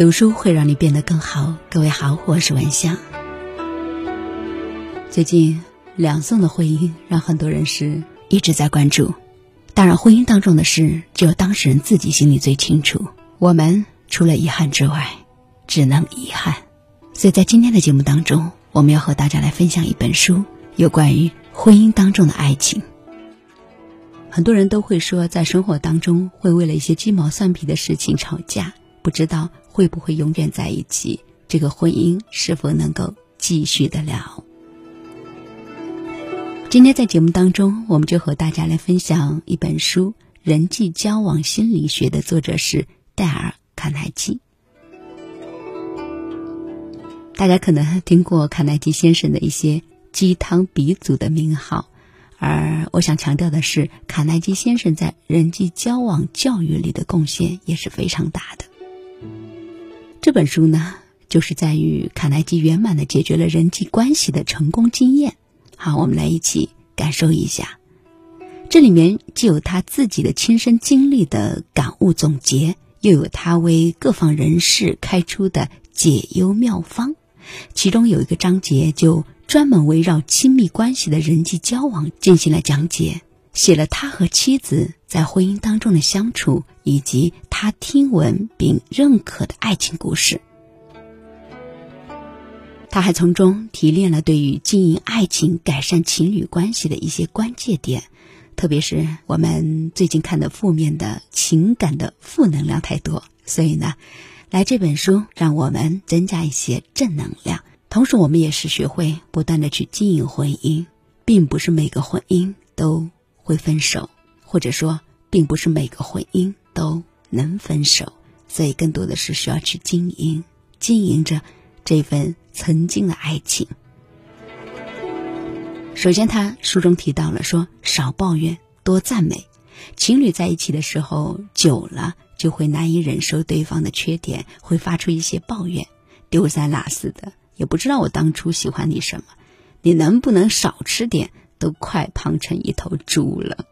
读书会让你变得更好。各位好，我是文香。最近两宋的婚姻让很多人是一直在关注。当然，婚姻当中的事只有当事人自己心里最清楚。我们除了遗憾之外，只能遗憾。所以在今天的节目当中，我们要和大家来分享一本书，有关于婚姻当中的爱情。很多人都会说，在生活当中会为了一些鸡毛蒜皮的事情吵架，不知道会不会永远在一起，这个婚姻是否能够继续得了。今天在节目当中，我们就和大家来分享一本书《人际交往心理学》的作者是戴尔·卡耐基。大家可能听过卡耐基先生的一些鸡汤鼻祖的名号。而我想强调的是，卡耐基先生在人际交往教育里的贡献也是非常大的。这本书呢，就是在于卡耐基圆满的解决了人际关系的成功经验。好，我们来一起感受一下。这里面既有他自己的亲身经历的感悟总结，又有他为各方人士开出的解忧妙方。其中有一个章节就。专门围绕亲密关系的人际交往进行了讲解，写了他和妻子在婚姻当中的相处，以及他听闻并认可的爱情故事。他还从中提炼了对于经营爱情、改善情侣关系的一些关键点，特别是我们最近看的负面的情感的负能量太多，所以呢，来这本书让我们增加一些正能量。同时，我们也是学会不断的去经营婚姻，并不是每个婚姻都会分手，或者说，并不是每个婚姻都能分手，所以更多的是需要去经营，经营着这份曾经的爱情。首先，他书中提到了说，少抱怨，多赞美。情侣在一起的时候，久了就会难以忍受对方的缺点，会发出一些抱怨，丢三落四的。也不知道我当初喜欢你什么，你能不能少吃点？都快胖成一头猪了。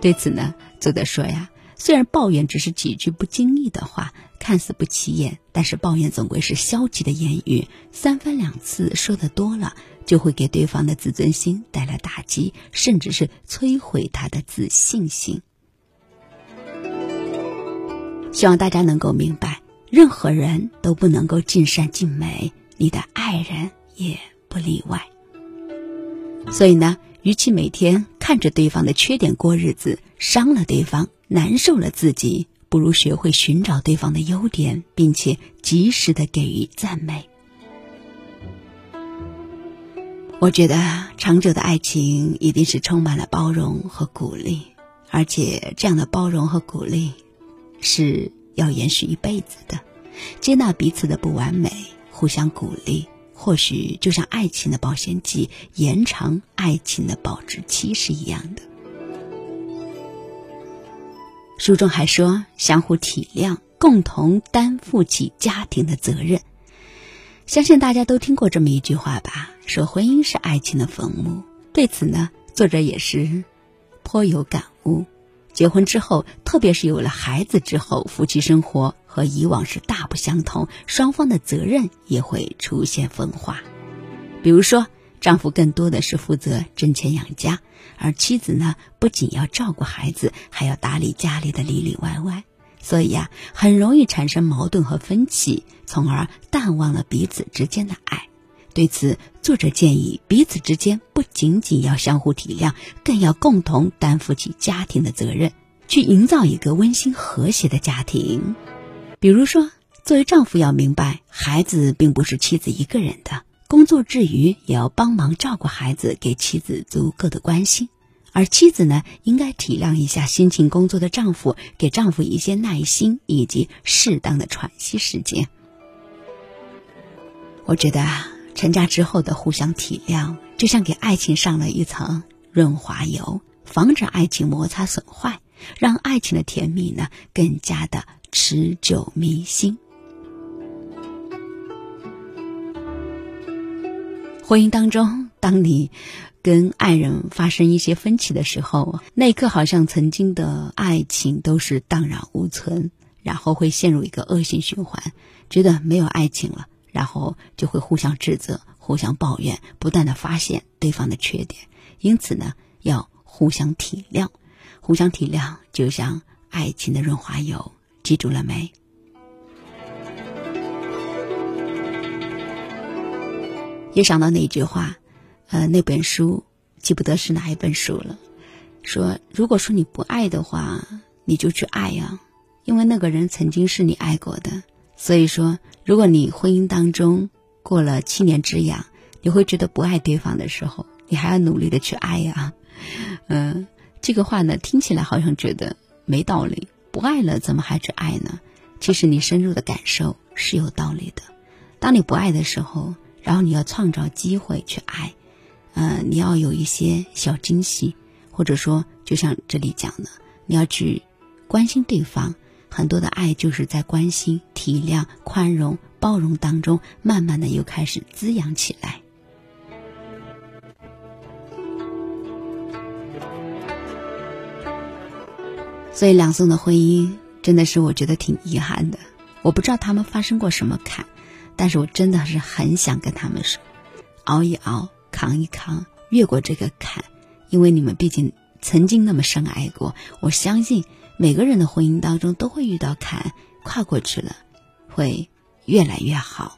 对此呢，作者说呀，虽然抱怨只是几句不经意的话，看似不起眼，但是抱怨总归是消极的言语，三番两次说的多了，就会给对方的自尊心带来打击，甚至是摧毁他的自信心。希望大家能够明白。任何人都不能够尽善尽美，你的爱人也不例外。所以呢，与其每天看着对方的缺点过日子，伤了对方，难受了自己，不如学会寻找对方的优点，并且及时的给予赞美。我觉得长久的爱情一定是充满了包容和鼓励，而且这样的包容和鼓励是。要延续一辈子的，接纳彼此的不完美，互相鼓励，或许就像爱情的保鲜剂，延长爱情的保质期是一样的。书中还说，相互体谅，共同担负起家庭的责任。相信大家都听过这么一句话吧？说婚姻是爱情的坟墓。对此呢，作者也是颇有感悟。结婚之后，特别是有了孩子之后，夫妻生活和以往是大不相同，双方的责任也会出现分化。比如说，丈夫更多的是负责挣钱养家，而妻子呢，不仅要照顾孩子，还要打理家里的里里外外，所以呀，很容易产生矛盾和分歧，从而淡忘了彼此之间的爱。对此，作者建议彼此之间不仅仅要相互体谅，更要共同担负起家庭的责任，去营造一个温馨和谐的家庭。比如说，作为丈夫要明白，孩子并不是妻子一个人的，工作之余也要帮忙照顾孩子，给妻子足够的关心；而妻子呢，应该体谅一下辛勤工作的丈夫，给丈夫一些耐心以及适当的喘息时间。我觉得啊。成家之后的互相体谅，就像给爱情上了一层润滑油，防止爱情摩擦损坏，让爱情的甜蜜呢更加的持久弥新。婚姻当中，当你跟爱人发生一些分歧的时候，那一刻好像曾经的爱情都是荡然无存。然后会陷入一个恶性循环，觉得没有爱情了，然后就会互相指责、互相抱怨，不断的发现对方的缺点。因此呢，要互相体谅，互相体谅就像爱情的润滑油，记住了没？也想到那句话，呃，那本书记不得是哪一本书了，说如果说你不爱的话，你就去爱呀。因为那个人曾经是你爱过的，所以说，如果你婚姻当中过了七年之痒，你会觉得不爱对方的时候，你还要努力的去爱呀。嗯，这个话呢，听起来好像觉得没道理，不爱了怎么还去爱呢？其实你深入的感受是有道理的。当你不爱的时候，然后你要创造机会去爱，嗯，你要有一些小惊喜，或者说，就像这里讲的，你要去关心对方。很多的爱就是在关心、体谅、宽容、包容当中，慢慢的又开始滋养起来。所以两宋的婚姻真的是我觉得挺遗憾的。我不知道他们发生过什么坎，但是我真的是很想跟他们说：熬一熬，扛一扛，越过这个坎，因为你们毕竟曾经那么深爱过。我相信。每个人的婚姻当中都会遇到坎，跨过去了，会越来越好。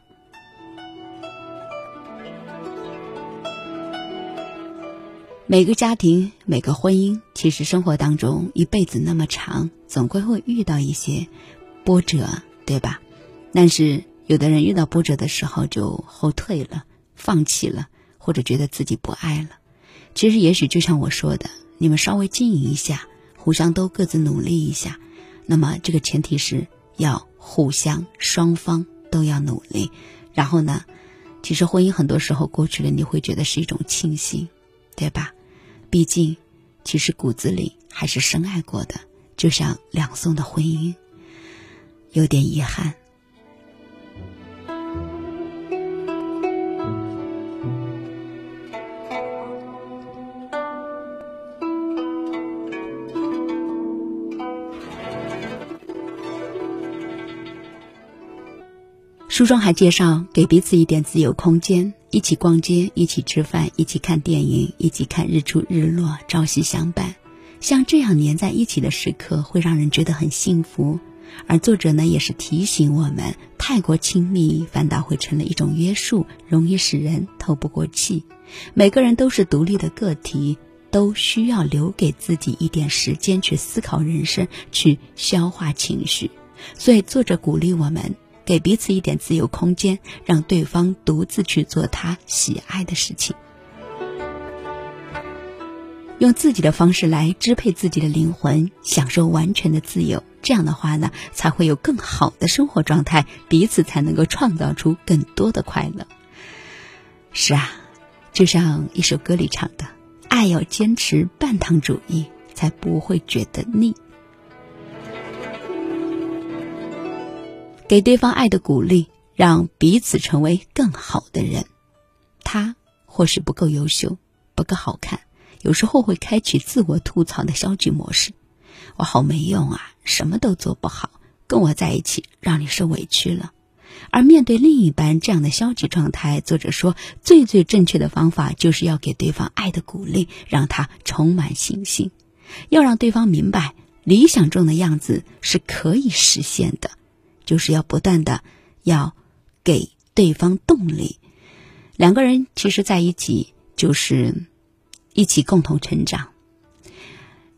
每个家庭、每个婚姻，其实生活当中一辈子那么长，总归会遇到一些波折，对吧？但是有的人遇到波折的时候就后退了、放弃了，或者觉得自己不爱了。其实，也许就像我说的，你们稍微经营一下。互相都各自努力一下，那么这个前提是要互相双方都要努力。然后呢，其实婚姻很多时候过去了，你会觉得是一种庆幸，对吧？毕竟，其实骨子里还是深爱过的。就像两宋的婚姻，有点遗憾。书中还介绍，给彼此一点自由空间，一起逛街，一起吃饭，一起看电影，一起看日出日落，朝夕相伴。像这样粘在一起的时刻，会让人觉得很幸福。而作者呢，也是提醒我们，太过亲密反倒会成了一种约束，容易使人透不过气。每个人都是独立的个体，都需要留给自己一点时间去思考人生，去消化情绪。所以，作者鼓励我们。给彼此一点自由空间，让对方独自去做他喜爱的事情，用自己的方式来支配自己的灵魂，享受完全的自由。这样的话呢，才会有更好的生活状态，彼此才能够创造出更多的快乐。是啊，就像一首歌里唱的：“爱要坚持半糖主义，才不会觉得腻。”给对方爱的鼓励，让彼此成为更好的人。他或许不够优秀，不够好看，有时候会开启自我吐槽的消极模式。我好没用啊，什么都做不好，跟我在一起让你受委屈了。而面对另一半这样的消极状态，作者说，最最正确的方法就是要给对方爱的鼓励，让他充满信心，要让对方明白理想中的样子是可以实现的。就是要不断的要给对方动力，两个人其实在一起就是一起共同成长。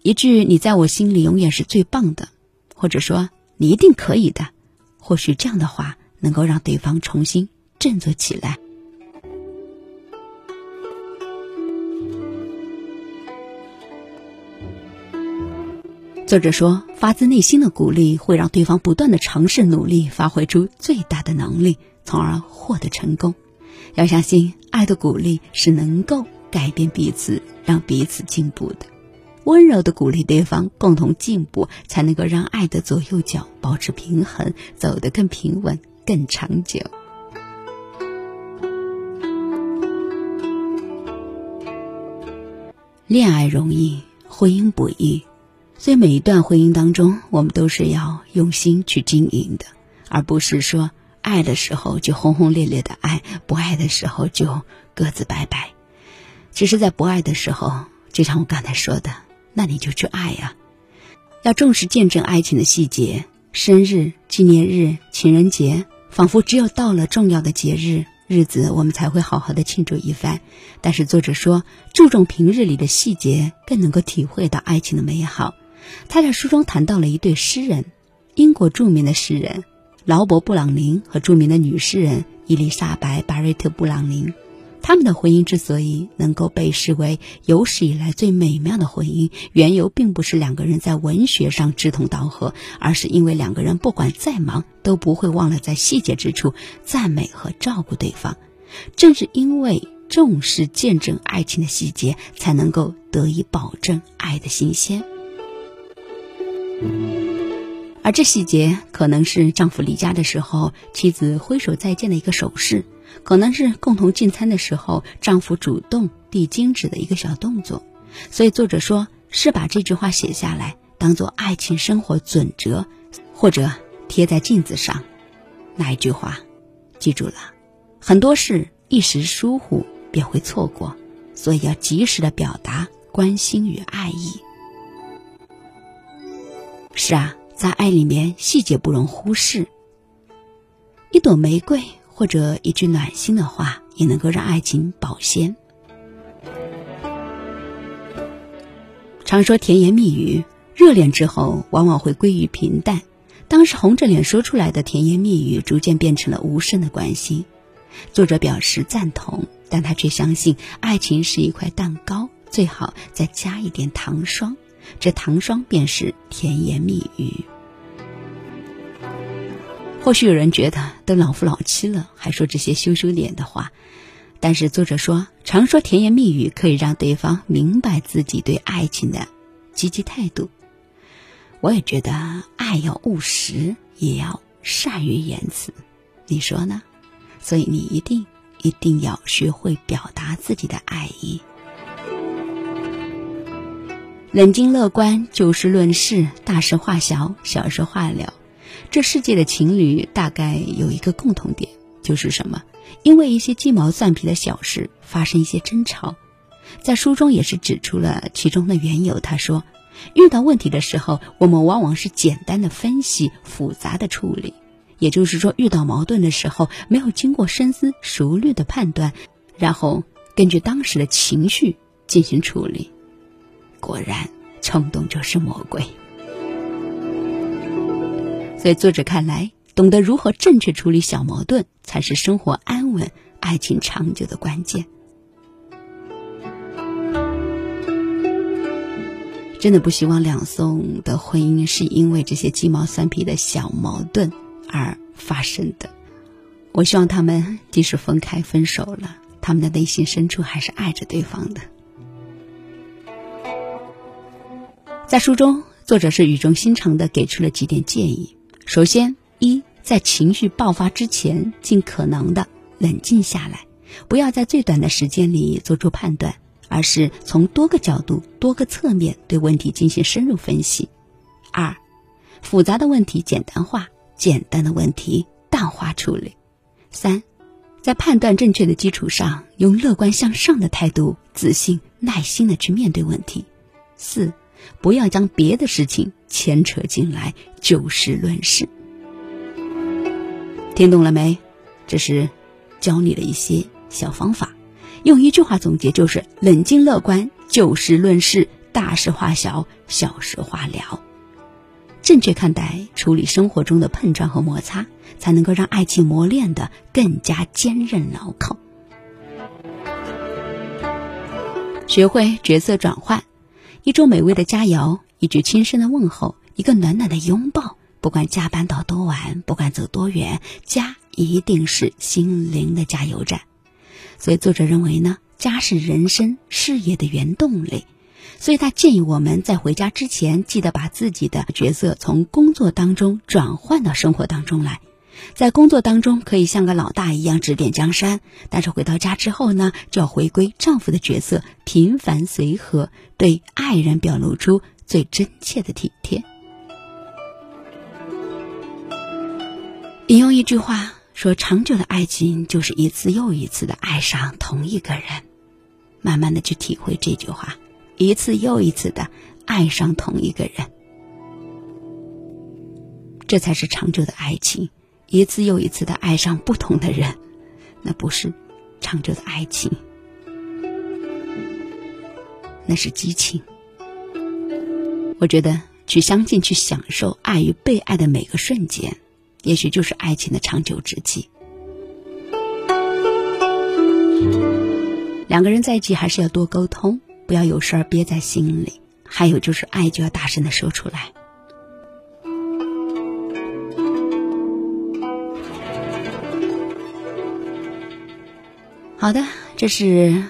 一句“你在我心里永远是最棒的”，或者说“你一定可以的”，或许这样的话能够让对方重新振作起来。作者说：“发自内心的鼓励会让对方不断的尝试努力，发挥出最大的能力，从而获得成功。要相信，爱的鼓励是能够改变彼此，让彼此进步的。温柔的鼓励对方，共同进步，才能够让爱的左右脚保持平衡，走得更平稳、更长久。恋爱容易，婚姻不易。”所以每一段婚姻当中，我们都是要用心去经营的，而不是说爱的时候就轰轰烈烈的爱，不爱的时候就各自拜拜。其实，在不爱的时候，就像我刚才说的，那你就去爱呀。要重视见证爱情的细节，生日、纪念日、情人节，仿佛只有到了重要的节日日子，我们才会好好的庆祝一番。但是作者说，注重平日里的细节，更能够体会到爱情的美好。他在书中谈到了一对诗人，英国著名的诗人劳勃·布朗宁和著名的女诗人伊丽莎白·巴瑞特·布朗宁。他们的婚姻之所以能够被视为有史以来最美妙的婚姻，缘由并不是两个人在文学上志同道合，而是因为两个人不管再忙，都不会忘了在细节之处赞美和照顾对方。正是因为重视见证爱情的细节，才能够得以保证爱的新鲜。而这细节可能是丈夫离家的时候，妻子挥手再见的一个手势；可能是共同进餐的时候，丈夫主动递金纸的一个小动作。所以作者说是把这句话写下来，当做爱情生活准则，或者贴在镜子上。那一句话，记住了，很多事一时疏忽便会错过，所以要及时的表达关心与爱意。是啊，在爱里面，细节不容忽视。一朵玫瑰或者一句暖心的话，也能够让爱情保鲜。常说甜言蜜语，热恋之后往往会归于平淡。当时红着脸说出来的甜言蜜语，逐渐变成了无声的关心。作者表示赞同，但他却相信，爱情是一块蛋糕，最好再加一点糖霜。这糖霜便是甜言蜜语。或许有人觉得都老夫老妻了，还说这些羞羞脸的话。但是作者说，常说甜言蜜语可以让对方明白自己对爱情的积极态度。我也觉得，爱要务实，也要善于言辞。你说呢？所以你一定一定要学会表达自己的爱意。冷静乐观，就事论事，大事化小，小事化了。这世界的情侣大概有一个共同点，就是什么？因为一些鸡毛蒜皮的小事发生一些争吵。在书中也是指出了其中的缘由。他说，遇到问题的时候，我们往往是简单的分析，复杂的处理。也就是说，遇到矛盾的时候，没有经过深思熟虑的判断，然后根据当时的情绪进行处理。果然，冲动就是魔鬼。所以，作者看来，懂得如何正确处理小矛盾，才是生活安稳、爱情长久的关键。真的不希望两宋的婚姻是因为这些鸡毛蒜皮的小矛盾而发生的。我希望他们即使分开、分手了，他们的内心深处还是爱着对方的。在书中，作者是语重心长的给出了几点建议。首先，一在情绪爆发之前，尽可能的冷静下来，不要在最短的时间里做出判断，而是从多个角度、多个侧面对问题进行深入分析。二，复杂的问题简单化，简单的问题淡化处理。三，在判断正确的基础上，用乐观向上的态度，自信、耐心的去面对问题。四。不要将别的事情牵扯进来，就事论事。听懂了没？这是教你的一些小方法。用一句话总结，就是冷静乐观，就事论事，大事化小，小事化了。正确看待处理生活中的碰撞和摩擦，才能够让爱情磨练的更加坚韧牢靠。学会角色转换。一桌美味的佳肴，一句轻声的问候，一个暖暖的拥抱。不管加班到多晚，不管走多远，家一定是心灵的加油站。所以作者认为呢，家是人生事业的原动力。所以他建议我们在回家之前，记得把自己的角色从工作当中转换到生活当中来。在工作当中可以像个老大一样指点江山，但是回到家之后呢，就要回归丈夫的角色，平凡随和，对爱人表露出最真切的体贴。引用一句话说：“长久的爱情就是一次又一次的爱上同一个人。”慢慢的去体会这句话，一次又一次的爱上同一个人，这才是长久的爱情。一次又一次的爱上不同的人，那不是长久的爱情，那是激情。我觉得去相信、去享受爱与被爱的每个瞬间，也许就是爱情的长久之计。两个人在一起还是要多沟通，不要有事儿憋在心里。还有就是爱就要大声的说出来。好的，这是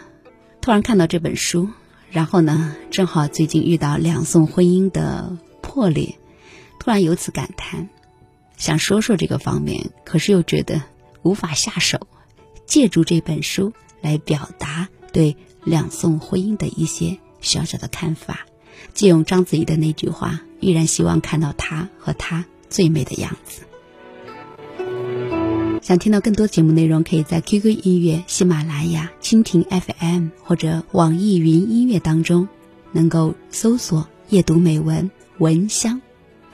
突然看到这本书，然后呢，正好最近遇到两宋婚姻的破裂，突然由此感叹，想说说这个方面，可是又觉得无法下手，借助这本书。来表达对两宋婚姻的一些小小的看法，借用章子怡的那句话：“依然希望看到他和他最美的样子。”想听到更多节目内容，可以在 QQ 音乐、喜马拉雅、蜻蜓 FM 或者网易云音乐当中，能够搜索“夜读美文闻香”，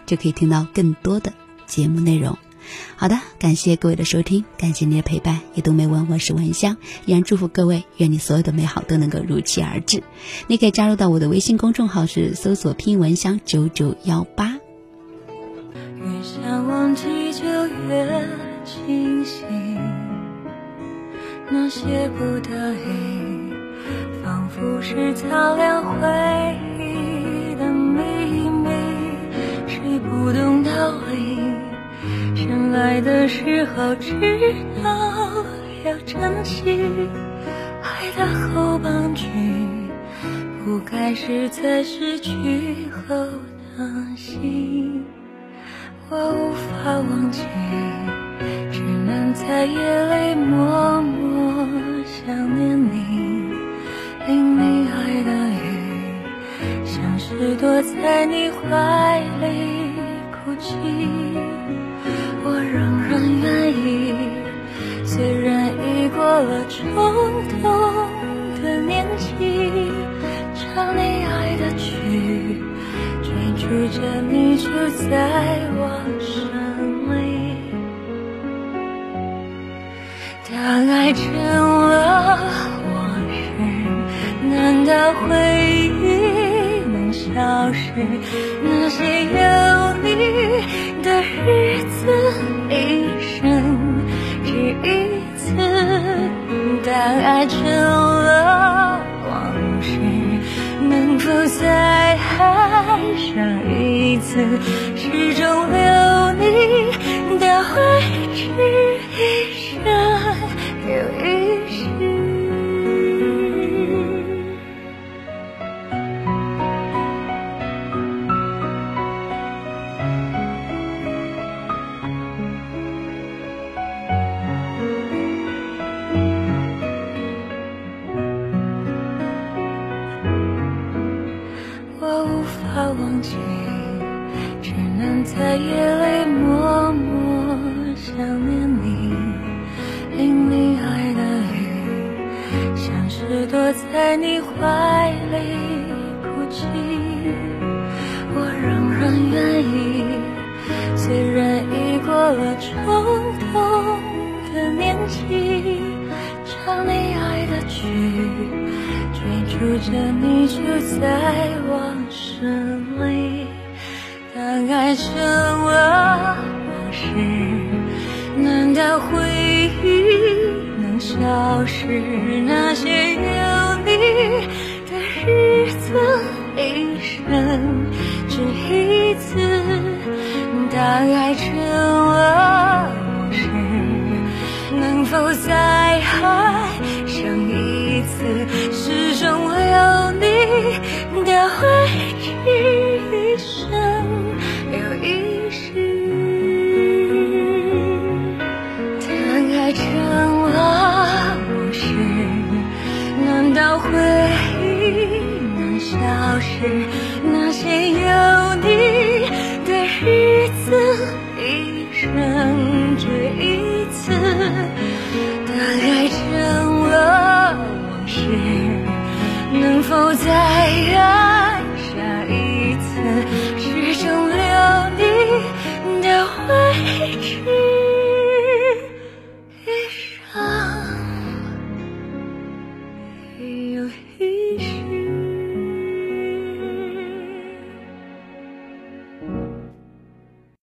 就可以听到更多的节目内容。好的，感谢各位的收听，感谢你的陪伴。夜读美文，我是文香，依然祝福各位，愿你所有的美好都能够如期而至。你可以加入到我的微信公众号，是搜索“拼文香九九幺八”。那些不得已，仿佛是擦亮回忆的秘密，谁不懂道理？深爱的时候知道要珍惜，爱的后半句不该是在失去后的心。我无法忘记，只能在夜里默默想念你。淋你爱的雨，像是躲在你怀里哭泣。我仍然愿意，虽然已过了冲动的年纪，唱你爱的曲，追逐着你住在往事当爱成了往事，难道回忆能消失？那些有你的日子。一生只一次，当爱成了往事，能否再爱上一次？始终留你的位置，一爱成了往事，难道回忆能消失？那些有你的日子，一生只一次。当爱成了往事，能否再？回忆难消失，那些有你的日子，一生只一次，大概成了往事。能否再爱下一次，始终留你的位置？